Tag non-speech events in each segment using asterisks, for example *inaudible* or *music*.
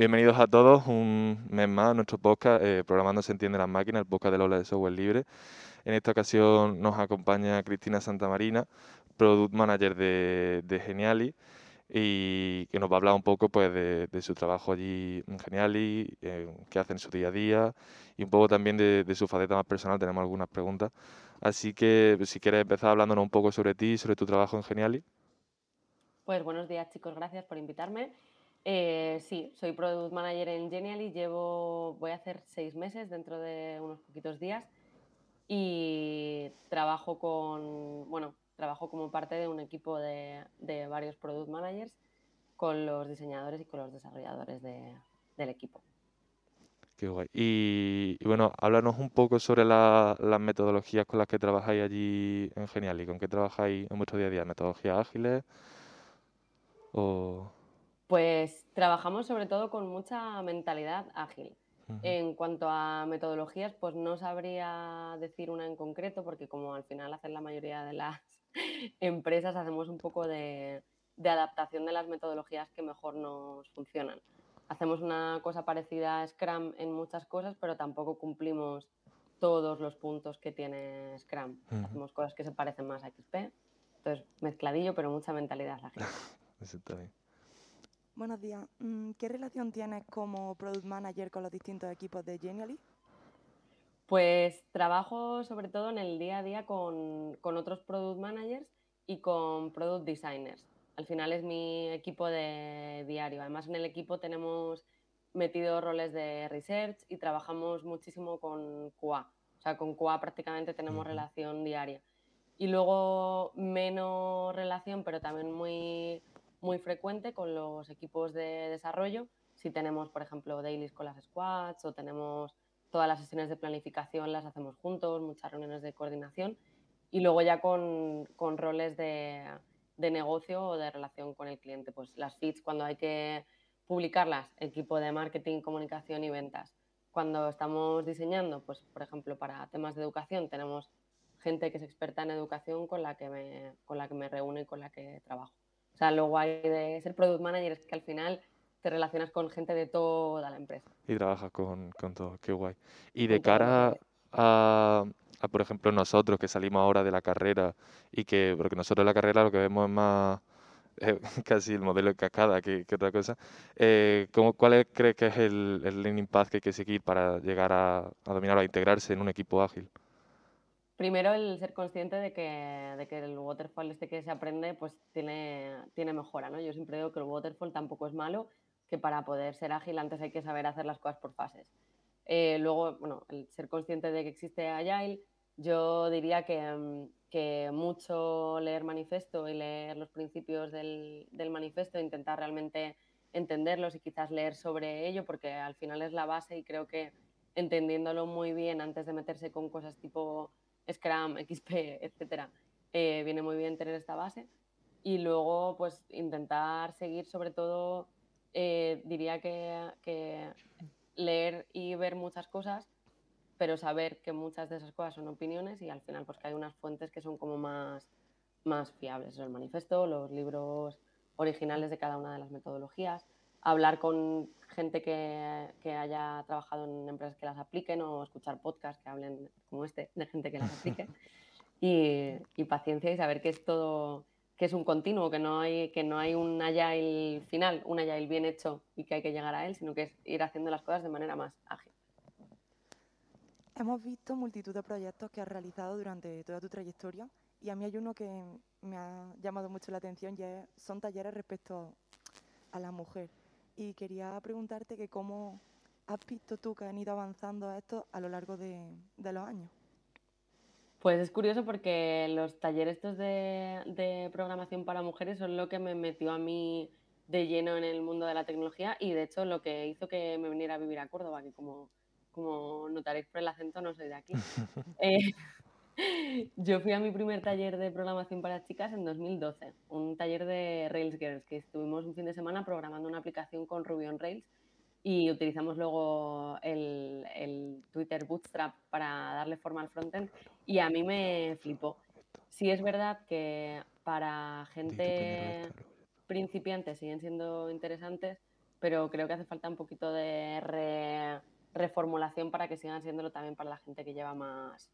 Bienvenidos a todos un mes más a nuestro podcast eh, Programando se entiende las máquinas, el podcast del aula de software libre. En esta ocasión nos acompaña Cristina Santamarina, Product Manager de, de Geniali, y que nos va a hablar un poco pues, de, su trabajo allí en Geniali, eh, qué hace en su día a día y un poco también de, su faceta más personal. Tenemos algunas preguntas. Así que si quieres empezar hablándonos un poco sobre ti y sobre tu trabajo en Geniali. Pues buenos días chicos, gracias por invitarme. Eh, sí, soy Product Manager en Genially, llevo, voy a hacer seis meses dentro de unos poquitos días y trabajo con, bueno, trabajo como parte de un equipo de, varios product managers con los diseñadores y con los desarrolladores del equipo. Qué guay. Y, bueno, háblanos un poco sobre las metodologías con las que trabajáis allí en Genial y con qué trabajáis en vuestro día a día. ¿Metodologías ágiles? Pues trabajamos sobre todo con mucha mentalidad ágil. En cuanto a metodologías, pues no sabría decir una en concreto, porque como al final hacen la mayoría de las *laughs* empresas, hacemos un poco de, adaptación de las metodologías que mejor nos funcionan. Hacemos una cosa parecida a Scrum en muchas cosas, pero tampoco cumplimos todos los puntos que tiene Scrum. Hacemos cosas que se parecen más a XP. Entonces, mezcladillo, pero mucha mentalidad ágil. *laughs* Eso está bien. Buenos días. Mm, ¿Qué relación tienes como Product Manager con los distintos equipos de Genially? Pues trabajo sobre todo en el día a día con, otros Product Managers y con Product Designers. Al final es mi equipo de diario. Además en el equipo tenemos metido roles de research y trabajamos muchísimo con QA. O sea, con QA prácticamente tenemos relación diaria. Y luego menos relación, pero también muy muy frecuente con los equipos de desarrollo. Si tenemos, por ejemplo, dailies con las squads o tenemos todas las sesiones de planificación, las hacemos juntos, muchas reuniones de coordinación. Y luego ya con, con roles de, de, negocio o de relación con el cliente, pues las feeds cuando hay que publicarlas, equipo de marketing, comunicación y ventas. Cuando estamos diseñando, pues por ejemplo para temas de educación tenemos gente que es experta en educación con la que me, con la que me reúno y con la que trabajo. O sea, lo guay de ser product manager es que al final te relacionas con gente de toda la empresa. Y trabajas con, con todo, qué guay. Y de cara a, por ejemplo, nosotros que salimos ahora de la carrera y que, porque nosotros en la carrera lo que vemos es más *laughs* eh, casi el modelo de cascada que, otra cosa, eh, ¿cuál crees que es el, el learning path que hay que seguir para llegar a, a dominar o a integrarse en un equipo ágil? Primero, el ser consciente de que, de que el waterfall este que se aprende pues tiene, tiene mejora. ¿no? Yo siempre digo que el waterfall tampoco es malo, que para poder ser ágil antes hay que saber hacer las cosas por fases. Eh, luego, bueno, el ser consciente de que existe Agile, yo diría que, mm, que mucho leer manifiesto y leer los principios del, del manifiesto, intentar realmente entenderlos y quizás leer sobre ello, porque al final es la base y creo que entendiéndolo muy bien antes de meterse con cosas tipo Scrum, XP, etcétera, eh, viene muy bien tener esta base. Y luego, pues intentar seguir, sobre todo, eh, diría que, leer y ver muchas cosas, pero saber que muchas de esas cosas son opiniones y al final, pues que hay unas fuentes que son como más, más fiables. El manifiesto, los libros originales de cada una de las metodologías, hablar con gente que, haya trabajado en empresas que las apliquen o escuchar podcasts que hablen como este de gente que las aplique *laughs* y, paciencia y saber que es todo que es un continuo, que no hay que no hay un agile final, un agile bien hecho y que hay que llegar a él, sino que es ir haciendo las cosas de manera más ágil. Hemos visto multitud de proyectos que has realizado durante toda tu trayectoria y a mí hay uno que me ha llamado mucho la atención y son talleres respecto a la mujer y quería preguntarte que cómo has visto tú que han ido avanzando esto a lo largo de, los años. Pues es curioso porque los talleres estos de, programación para mujeres son lo que me metió a mí de lleno en el mundo de la tecnología y de hecho lo que hizo que me viniera a vivir a Córdoba, que como, como notaréis por el acento no soy de aquí. *laughs* Eh, yo fui a mi primer taller de programación para chicas en 2012, un taller de Rails Girls, que estuvimos un fin de semana programando una aplicación con Ruby on Rails y utilizamos luego el, Twitter Bootstrap para darle forma al frontend y a mí me flipó. Sí es verdad que para gente principiante siguen siendo interesantes, pero creo que hace falta un poquito de reformulación para que sigan siéndolo también para la gente que lleva más,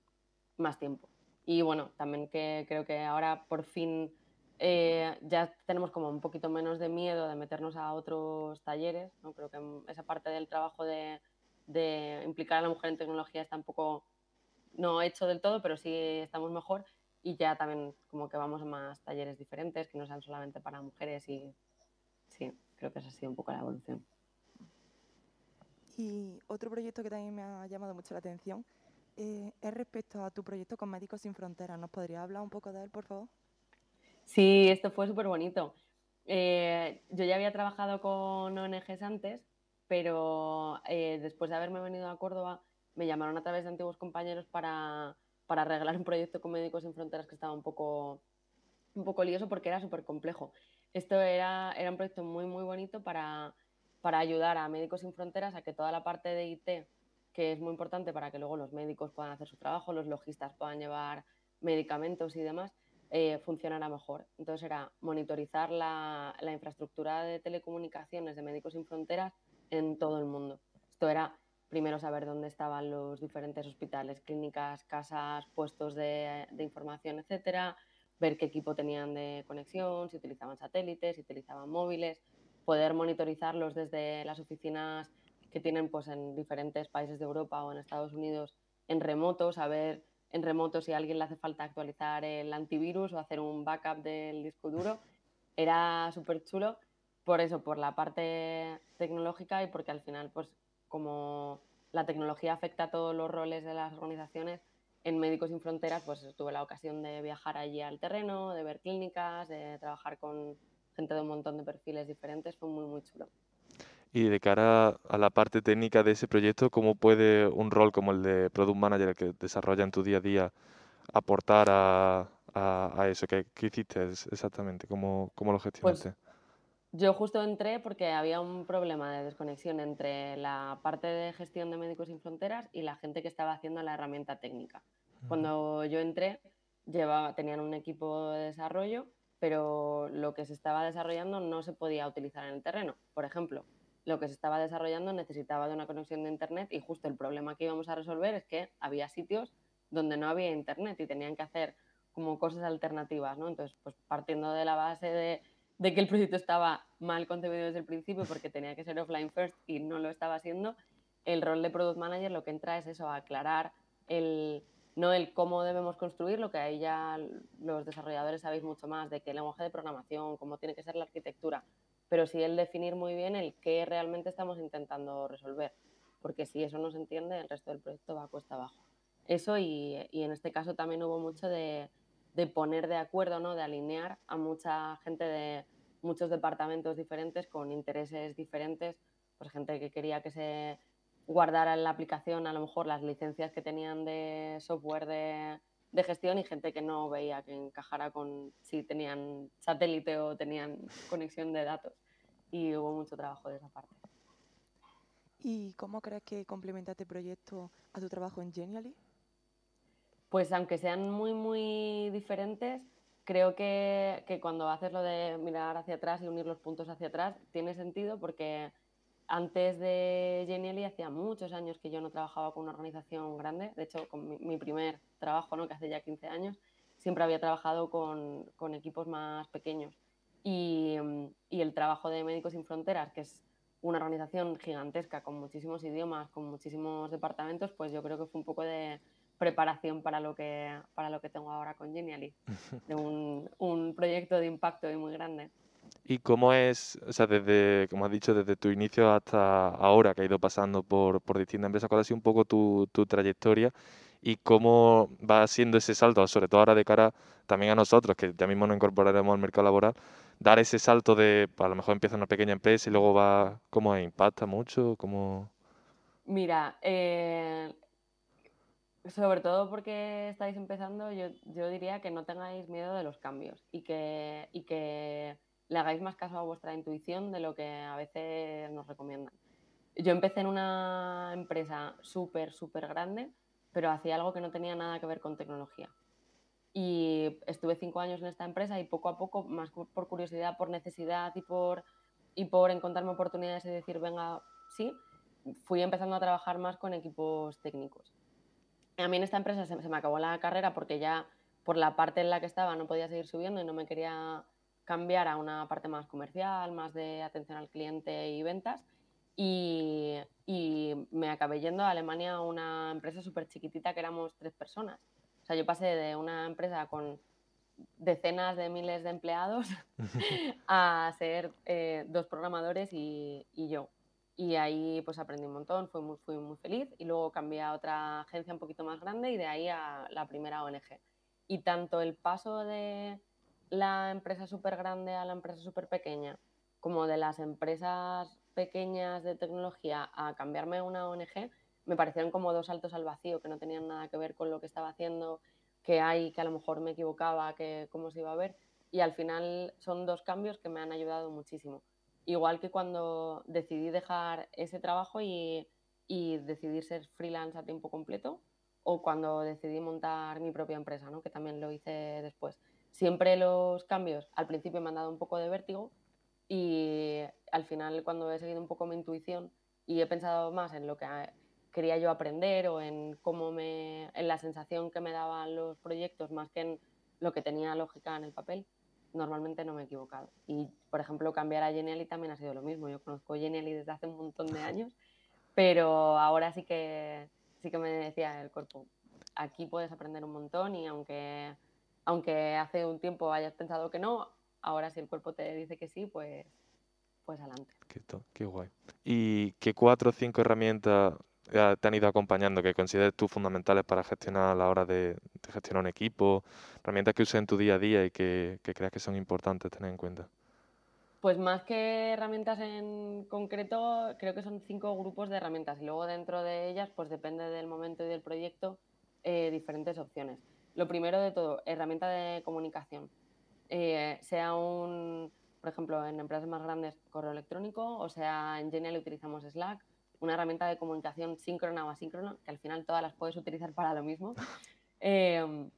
más tiempo. Y bueno, también que creo que ahora por fin eh, ya tenemos como un poquito menos de miedo de meternos a otros talleres. ¿no? Creo que esa parte del trabajo de, de, implicar a la mujer en tecnología está un poco no hecho del todo, pero sí estamos mejor. Y ya también como que vamos a más talleres diferentes que no sean solamente para mujeres y sí, creo que esa ha sido un poco la evolución. Y otro proyecto que también me ha llamado mucho la atención eh, es respecto a tu proyecto con Médicos Sin Fronteras. ¿Nos podría hablar un poco de él, por favor? Sí, esto fue súper bonito. Eh, yo ya había trabajado con ONGs antes, pero eh, después de haberme venido a Córdoba, me llamaron a través de antiguos compañeros para, para arreglar un proyecto con Médicos Sin Fronteras que estaba un poco, un poco lioso porque era súper complejo. Esto era, era un proyecto muy, muy bonito para, para ayudar a Médicos Sin Fronteras a que toda la parte de IT que es muy importante para que luego los médicos puedan hacer su trabajo, los logistas puedan llevar medicamentos y demás, eh, funcionara mejor. Entonces era monitorizar la, infraestructura de telecomunicaciones de Médicos Sin Fronteras en todo el mundo. Esto era primero saber dónde estaban los diferentes hospitales, clínicas, casas, puestos de, de información, etcétera, ver qué equipo tenían de conexión, si utilizaban satélites, si utilizaban móviles, poder monitorizarlos desde las oficinas que tienen pues, en diferentes países de Europa o en Estados Unidos en remoto, saber en remoto si a alguien le hace falta actualizar el antivirus o hacer un backup del disco duro. Era súper chulo por eso, por la parte tecnológica y porque al final, pues como la tecnología afecta a todos los roles de las organizaciones, en Médicos Sin Fronteras, pues tuve la ocasión de viajar allí al terreno, de ver clínicas, de trabajar con gente de un montón de perfiles diferentes, fue muy, muy chulo. Y de cara a la parte técnica de ese proyecto, ¿cómo puede un rol como el de Product Manager que desarrolla en tu día a día aportar a, a, eso? ¿Qué, ¿Qué, hiciste exactamente? ¿Cómo, cómo lo gestionaste? Pues yo justo entré porque había un problema de desconexión entre la parte de gestión de Médicos Sin Fronteras y la gente que estaba haciendo la herramienta técnica. Cuando yo entré, llevaba, tenían un equipo de desarrollo, pero lo que se estaba desarrollando no se podía utilizar en el terreno. Por ejemplo, lo que se estaba desarrollando necesitaba de una conexión de Internet y justo el problema que íbamos a resolver es que había sitios donde no había Internet y tenían que hacer como cosas alternativas, ¿no? Entonces, pues partiendo de la base de, que el proyecto estaba mal concebido desde el principio porque tenía que ser offline first y no lo estaba haciendo, el rol de Product Manager lo que entra es eso, aclarar el, no el cómo debemos construirlo, que ahí ya los desarrolladores sabéis mucho más de qué lenguaje de programación, cómo tiene que ser la arquitectura, pero sí el definir muy bien el qué realmente estamos intentando resolver, porque si eso no se entiende, el resto del proyecto va a cuesta abajo. Eso y, y en este caso también hubo mucho de, de, poner de acuerdo, ¿no? de alinear a mucha gente de muchos departamentos diferentes con intereses diferentes, pues gente que quería que se guardara en la aplicación a lo mejor las licencias que tenían de software de, de gestión y gente que no veía que encajara con si tenían satélite o tenían conexión de datos. Y hubo mucho trabajo de esa parte. ¿Y cómo crees que complementa este proyecto a tu trabajo en Genially? Pues aunque sean muy, muy diferentes, creo que, que cuando haces lo de mirar hacia atrás y unir los puntos hacia atrás, tiene sentido porque antes de Genially hacía muchos años que yo no trabajaba con una organización grande. De hecho, con mi, primer trabajo, ¿no? que hace ya 15 años, siempre había trabajado con, con equipos más pequeños. Y, y, el trabajo de Médicos Sin Fronteras, que es una organización gigantesca con muchísimos idiomas, con muchísimos departamentos, pues yo creo que fue un poco de preparación para lo que, para lo que tengo ahora con Genially, *laughs* de un, un proyecto de impacto y muy grande. ¿Y cómo es, o sea, desde, como has dicho, desde tu inicio hasta ahora que ha ido pasando por, por distintas empresas, cuál ha sido un poco tu, tu trayectoria y cómo va siendo ese salto, sobre todo ahora de cara también a nosotros, que ya mismo nos incorporaremos al mercado laboral, dar ese salto de, a lo mejor empieza una pequeña empresa y luego va, ¿cómo impacta mucho? ¿Cómo... Mira, eh, sobre todo porque estáis empezando, yo, yo diría que no tengáis miedo de los cambios y que, y que le hagáis más caso a vuestra intuición de lo que a veces nos recomiendan. Yo empecé en una empresa súper, súper grande, pero hacía algo que no tenía nada que ver con tecnología. Y estuve cinco años en esta empresa y poco a poco, más por curiosidad, por necesidad y por y por encontrarme oportunidades y decir, venga, sí, fui empezando a trabajar más con equipos técnicos. A mí en esta empresa se, me acabó la carrera porque ya por la parte en la que estaba no podía seguir subiendo y no me quería cambiar a una parte más comercial, más de atención al cliente y ventas. Y, y me acabé yendo a Alemania a una empresa súper chiquitita que éramos tres personas. O sea, yo pasé de una empresa con decenas de miles de empleados *laughs* *laughs* a ser eh, dos programadores y, y, yo. Y ahí pues aprendí un montón, fui muy, fui muy feliz y luego cambié a otra agencia un poquito más grande y de ahí a la primera ONG. Y tanto el paso de la empresa súper grande a la empresa súper pequeña, como de las empresas pequeñas de tecnología a cambiarme a una ONG, me parecieron como dos saltos al vacío que no tenían nada que ver con lo que estaba haciendo que hay, que a lo mejor me equivocaba, que cómo se iba a ver. Y al final son dos cambios que me han ayudado muchísimo. Igual que cuando decidí dejar ese trabajo y, y decidir ser freelance a tiempo completo, o cuando decidí montar mi propia empresa, ¿no? que también lo hice después. Siempre los cambios al principio me han dado un poco de vértigo y al final cuando he seguido un poco mi intuición y he pensado más en lo que quería yo aprender o en cómo me, en la sensación que me daban los proyectos más que en lo que tenía lógica en el papel, normalmente no me he equivocado. Y, por ejemplo, cambiar a Genially también ha sido lo mismo. Yo conozco Genially desde hace un montón de años, pero ahora sí que, sí que me decía el cuerpo, aquí puedes aprender un montón y aunque, aunque hace un tiempo hayas pensado que no, ahora si el cuerpo te dice que sí, pues, pues adelante. Qué, qué guay. ¿Y qué cuatro o cinco herramientas te han ido acompañando que consideres tú fundamentales para gestionar a la hora de, gestionar un equipo, herramientas que uses en tu día a día y que, creas que son importantes tener en cuenta? Pues más que herramientas en concreto, creo que son cinco grupos de herramientas y luego dentro de ellas, pues depende del momento y del proyecto, eh, diferentes opciones. Lo primero de todo, herramienta de comunicación. Eh, sea un, por ejemplo, en empresas más grandes, correo electrónico, o sea, en Genial utilizamos Slack, una herramienta de comunicación síncrona o asíncrona, que al final todas las puedes utilizar para lo mismo, *laughs* em,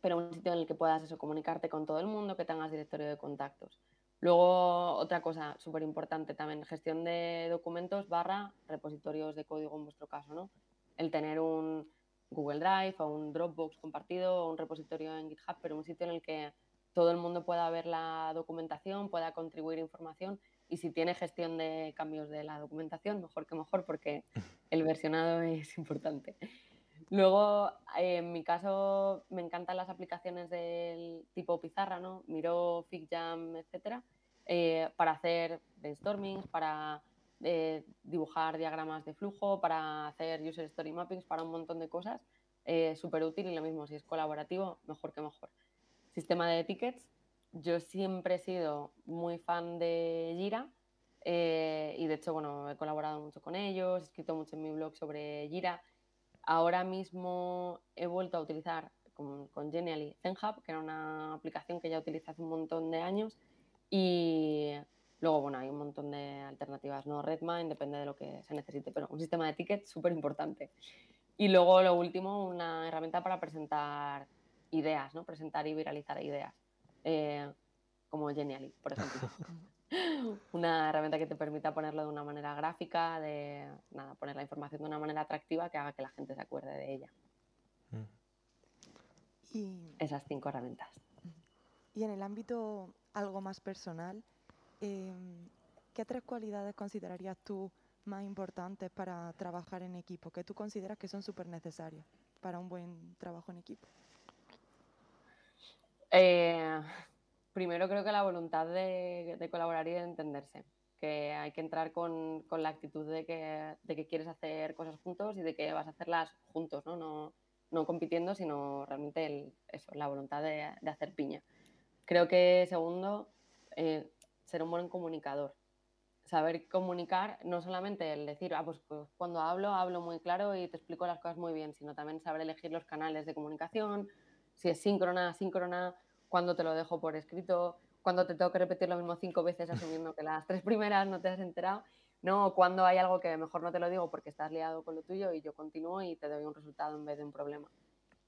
pero un sitio en el que puedas eso, comunicarte con todo el mundo, que tengas directorio de contactos. Luego, otra cosa súper importante también, gestión de documentos barra repositorios de código en vuestro caso, ¿no? El tener un Google Drive o un Dropbox compartido o un repositorio en GitHub, pero un sitio en el que todo el mundo pueda ver la documentación, pueda contribuir información y si tiene gestión de cambios de la documentación, mejor que mejor porque el *laughs* versionado es importante. Luego, en mi caso, me encantan las aplicaciones del tipo pizarra, ¿no? Miro, FigJam, etcétera, eh, para hacer brainstorming, para eh, dibujar diagramas de flujo, para hacer user story mappings, para un montón de cosas. Eh, Súper útil y lo mismo, si es colaborativo, mejor que mejor. Sistema de tickets, yo siempre he sido muy fan de Jira eh, y de hecho, bueno, he colaborado mucho con ellos, he escrito mucho en mi blog sobre Jira. Ahora mismo he vuelto a utilizar con, con Genially ZenHub, que era una aplicación que ya utilicé hace un montón de años y luego, bueno, hay un montón de alternativas, ¿no? Redmine, depende de lo que se necesite, pero un sistema de tickets súper importante. Y luego, lo último, una herramienta para presentar ideas, ¿no? Presentar y viralizar ideas. Eh, como Genially, por ejemplo. *laughs* una herramienta que te permita ponerlo de una manera gráfica, de nada, poner la información de una manera atractiva que haga que la gente se acuerde de ella. Y, Esas cinco herramientas. Y en el ámbito algo más personal, em, ¿qué tres cualidades considerarías tú más importantes para trabajar en equipo? que tú consideras que son súper necesarias para un buen trabajo en equipo? Eh, primero creo que la voluntad de, colaborar y de entenderse, que hay que entrar con, la actitud de que, quieres hacer cosas juntos y de que vas a hacerlas juntos, no, no, compitiendo, sino realmente eso, la voluntad de, hacer piña. Creo que segundo, eh, ser un buen comunicador. Saber comunicar, no solamente el decir, ah, pues, pues, cuando hablo, hablo muy claro y te explico las cosas muy bien, sino también saber elegir los canales de comunicación, si es síncrona, asíncrona, cuando te lo dejo por escrito, cuando te tengo que repetir lo mismo cinco veces asumiendo que las tres primeras no te has enterado, no, cuando hay algo que mejor no te lo digo porque estás liado con lo tuyo y yo continúo y te doy un resultado en vez de un problema.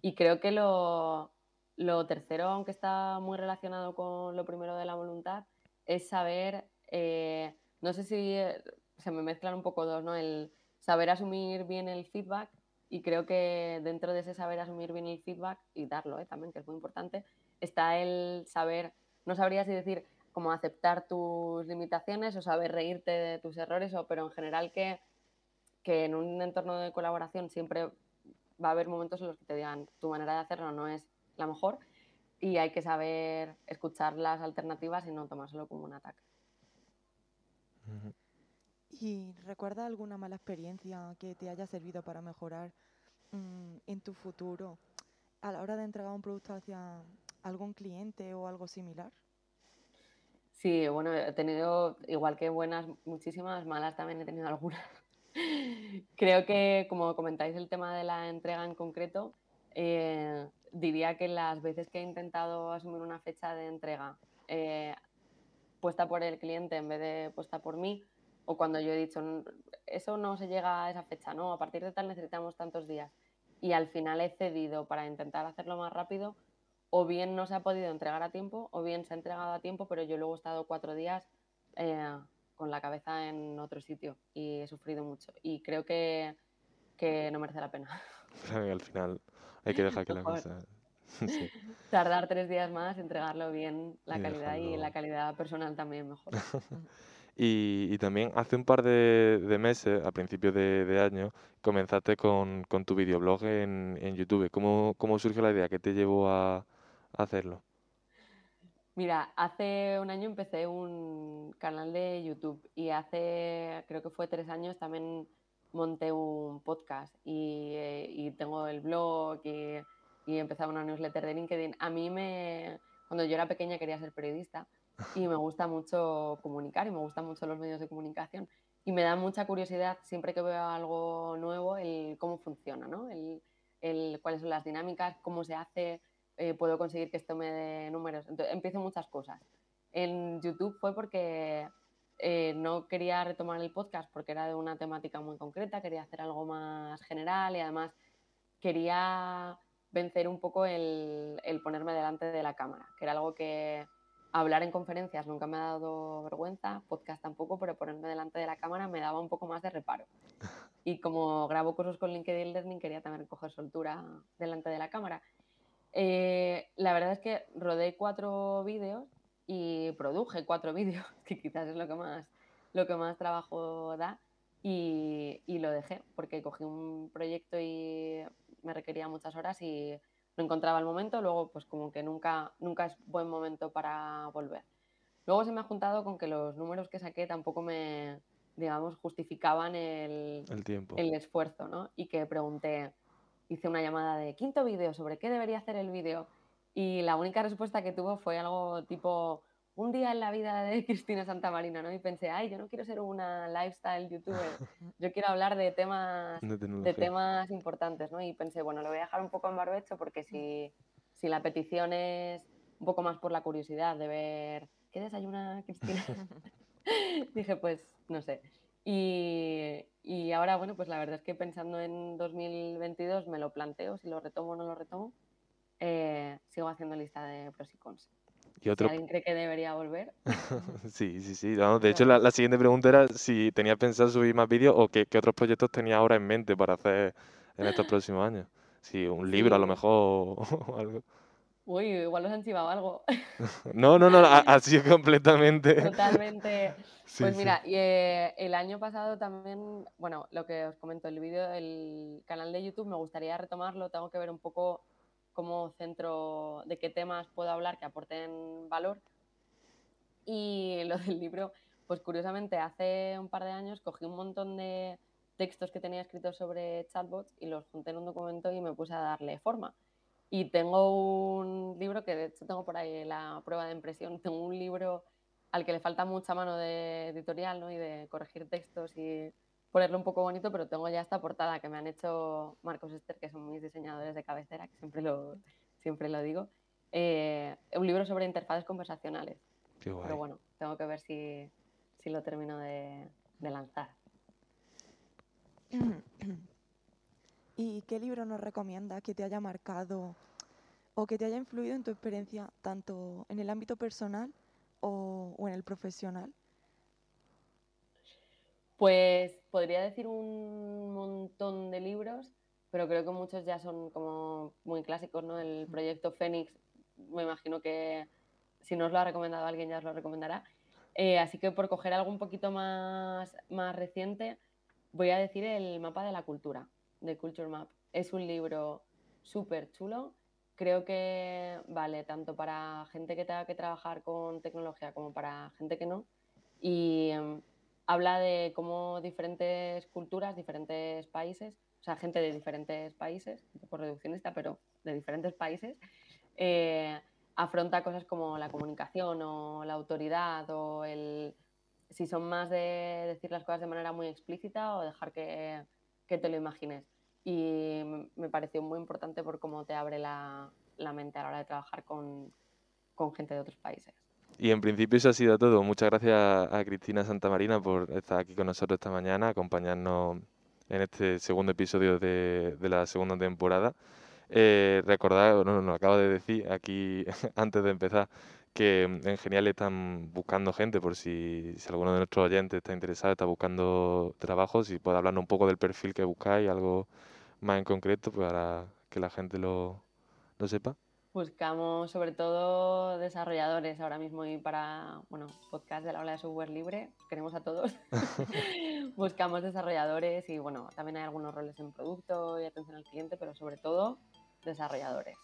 Y creo que lo, lo tercero, aunque está muy relacionado con lo primero de la voluntad, es saber eh, no sé si eh, se me mezclan un poco dos, ¿no? El saber asumir bien el feedback y creo que dentro de ese saber asumir bien el feedback y darlo ¿eh? también, que es muy importante, está el saber, no sabría si decir cómo aceptar tus limitaciones o saber reírte de tus errores, o, pero en general que, que en un entorno de colaboración siempre va a haber momentos en los que te digan tu manera de hacerlo no es la mejor y hay que saber escuchar las alternativas y no tomárselo como un ataque. ¿Y recuerda alguna mala experiencia que te haya servido para mejorar mm, en tu futuro a la hora de entregar un producto hacia algún cliente o algo similar? Sí, bueno, he tenido, igual que buenas, muchísimas, malas también he tenido algunas. *laughs* Creo que, como comentáis el tema de la entrega en concreto, eh, diría que las veces que he intentado asumir una fecha de entrega eh, puesta por el cliente en vez de puesta por mí, o cuando yo he dicho, eso no se llega a esa fecha, no, a partir de tal necesitamos tantos días, y al final he cedido para intentar hacerlo más rápido, o bien no se ha podido entregar a tiempo, o bien se ha entregado a tiempo, pero yo luego he estado cuatro días eh, con la cabeza en otro sitio y he sufrido mucho. Y creo que, que no merece la pena. *laughs* al final hay que dejar que *laughs* la cosa... *laughs* Tardar tres días más, entregarlo bien, la calidad y la calidad personal también mejor. *laughs* y, también hace un par de, meses, a principios de, año, comenzaste con, tu videoblog en, en YouTube. ¿Cómo, ¿Cómo, surgió la idea? ¿Qué te llevó a hacerlo? Mira, hace un año empecé un canal de YouTube y hace, creo que fue tres años, también monté un podcast y, eh, tengo el blog y, y empezaba una newsletter de LinkedIn. A mí me, cuando yo era pequeña quería ser periodista *laughs* y me gusta mucho comunicar y me gustan mucho los medios de comunicación y me da mucha curiosidad siempre que veo algo nuevo el cómo funciona, ¿no? el, el cuáles son las dinámicas, cómo se hace, eh, puedo conseguir que esto me dé números. Entonces, empiezo muchas cosas. En YouTube fue porque eh, no quería retomar el podcast porque era de una temática muy concreta, quería hacer algo más general y además quería vencer un poco el, ponerme delante de la cámara, que era algo que hablar en conferencias nunca me ha dado vergüenza, podcast tampoco, pero ponerme delante de la cámara me daba un poco más de reparo. Y como grabo cursos con LinkedIn Learning, quería también coger soltura delante de la cámara. Eh, la verdad es que rodé cuatro vídeos y produje cuatro *laughs* vídeos, que quizás es lo que más, lo que más trabajo da, y, y, lo dejé porque cogí un proyecto y me requería muchas horas y no encontraba el momento, luego pues como que nunca, nunca es buen momento para volver. Luego se me ha juntado con que los números que saqué tampoco me, digamos, justificaban el, el tiempo. El esfuerzo, ¿no? Y que pregunté, hice una llamada de quinto vídeo, ¿sobre qué debería hacer el vídeo? Y la única respuesta que tuvo fue algo tipo un día en la vida de *laughs* Cristina Santamarina, ¿no? Y pensé, ay, yo no quiero ser una lifestyle youtuber, *laughs* yo quiero hablar de temas, de, temas importantes, ¿no? Y pensé, bueno, lo voy a dejar un poco en barbecho porque si, si la petición es un poco más por la curiosidad de ver qué desayuna Cristina, *laughs* dije, pues, no sé. Y, y, ahora, bueno, pues la verdad es que pensando en 2022 me lo planteo, si lo retomo o no lo retomo. Eh, sigo haciendo lista de pros y cons. Y otro... ¿Alguien cree que debería volver? *laughs* sí, sí, sí. de hecho, la, la, siguiente pregunta era si tenía pensado subir más vídeos o qué, qué, otros proyectos tenía ahora en mente para hacer en estos *laughs* próximos años. Si un libro a lo mejor o *laughs* algo. Uy, igual os han chivado algo. no, no, no, ha, sido completamente. Totalmente. pues mira, y, eh, el año pasado también, bueno, lo que os comento, el vídeo, el canal de YouTube, me gustaría retomarlo, tengo que ver un poco cómo centro, de qué temas puedo hablar que aporten valor. Y lo del libro, pues curiosamente, hace un par de años cogí un montón de textos que tenía escritos sobre chatbots y los junté en un documento y me puse a darle forma. Y tengo un libro que de hecho tengo por ahí la prueba de impresión. *laughs* Tengo un libro al que le falta mucha mano de editorial ¿no? y de corregir textos y ponerlo un poco bonito, pero tengo ya esta portada que me han hecho Marcos Esther, que son mis diseñadores de cabecera, que siempre lo, siempre lo digo. Eh, un libro sobre interfaces conversacionales. Pero bueno, tengo que ver si, si lo termino de, de lanzar. *clears throat* ¿Y qué libro nos recomiendas que te haya marcado o que te haya influido en tu experiencia tanto en el ámbito personal o, en el profesional? Pues podría decir un montón de libros, pero creo que muchos ya son como muy clásicos, ¿no? El proyecto Fénix, me imagino que si no os lo ha recomendado alguien ya os lo recomendará. Eh, así que por coger algo un poquito más, más reciente, voy a decir el mapa de la cultura, de Culture Map. Es un libro súper chulo. Creo que vale tanto para gente que tenga que trabajar con tecnología como para gente que no. Y em, habla de cómo diferentes culturas, diferentes países, o sea, gente de diferentes países, un poco reduccionista, pero de diferentes países, eh, afronta cosas como la comunicación o la autoridad o el si son más de decir las cosas de manera muy explícita o dejar que, que te lo imagines. Y me pareció muy importante por cómo te abre la, la mente a la hora de trabajar con, con gente de otros países. Y en principio eso ha sido todo. Muchas gracias a Cristina Santamarina por estar aquí con nosotros esta mañana, acompañarnos en este segundo episodio de, la segunda temporada. Eh, recordad, no, nos acaba de decir aquí *laughs* antes de empezar que en Genial están buscando gente por si, si alguno de nuestros oyentes está interesado, está buscando trabajo, si puede hablarnos un poco del perfil que buscáis, algo más en concreto pues, para que la gente lo, lo sepa. Buscamos sobre todo desarrolladores ahora mismo y para, bueno, podcast de la ola de software libre, queremos a todos. *laughs* *laughs* Buscamos desarrolladores y bueno, también hay algunos roles en producto y atención al cliente, pero sobre todo desarrolladores.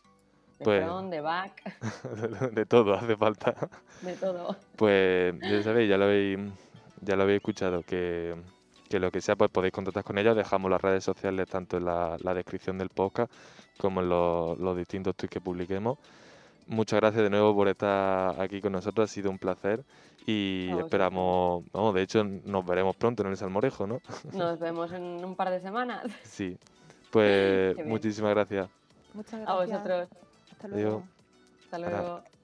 De Pues- front, de back, *laughs* de todo hace falta. de todo. Pues ya sabéis, ya lo habéis, ya lo habéis escuchado, que, que lo que sea, pues podéis contactar con ellos. Dejamos las redes sociales tanto en la, la descripción del podcast como en los, los distintos tweets que publiquemos. Muchas gracias de nuevo por estar aquí con nosotros, ha sido un placer y A esperamos, vamos, de hecho nos veremos pronto en el Salmorejo, ¿no? *laughs* Nos vemos en un par de semanas. Sí, pues *laughs* muchísimas gracias. Muchas A gracias. vosotros. Hasta Adiós. luego. Hasta Ahora- luego.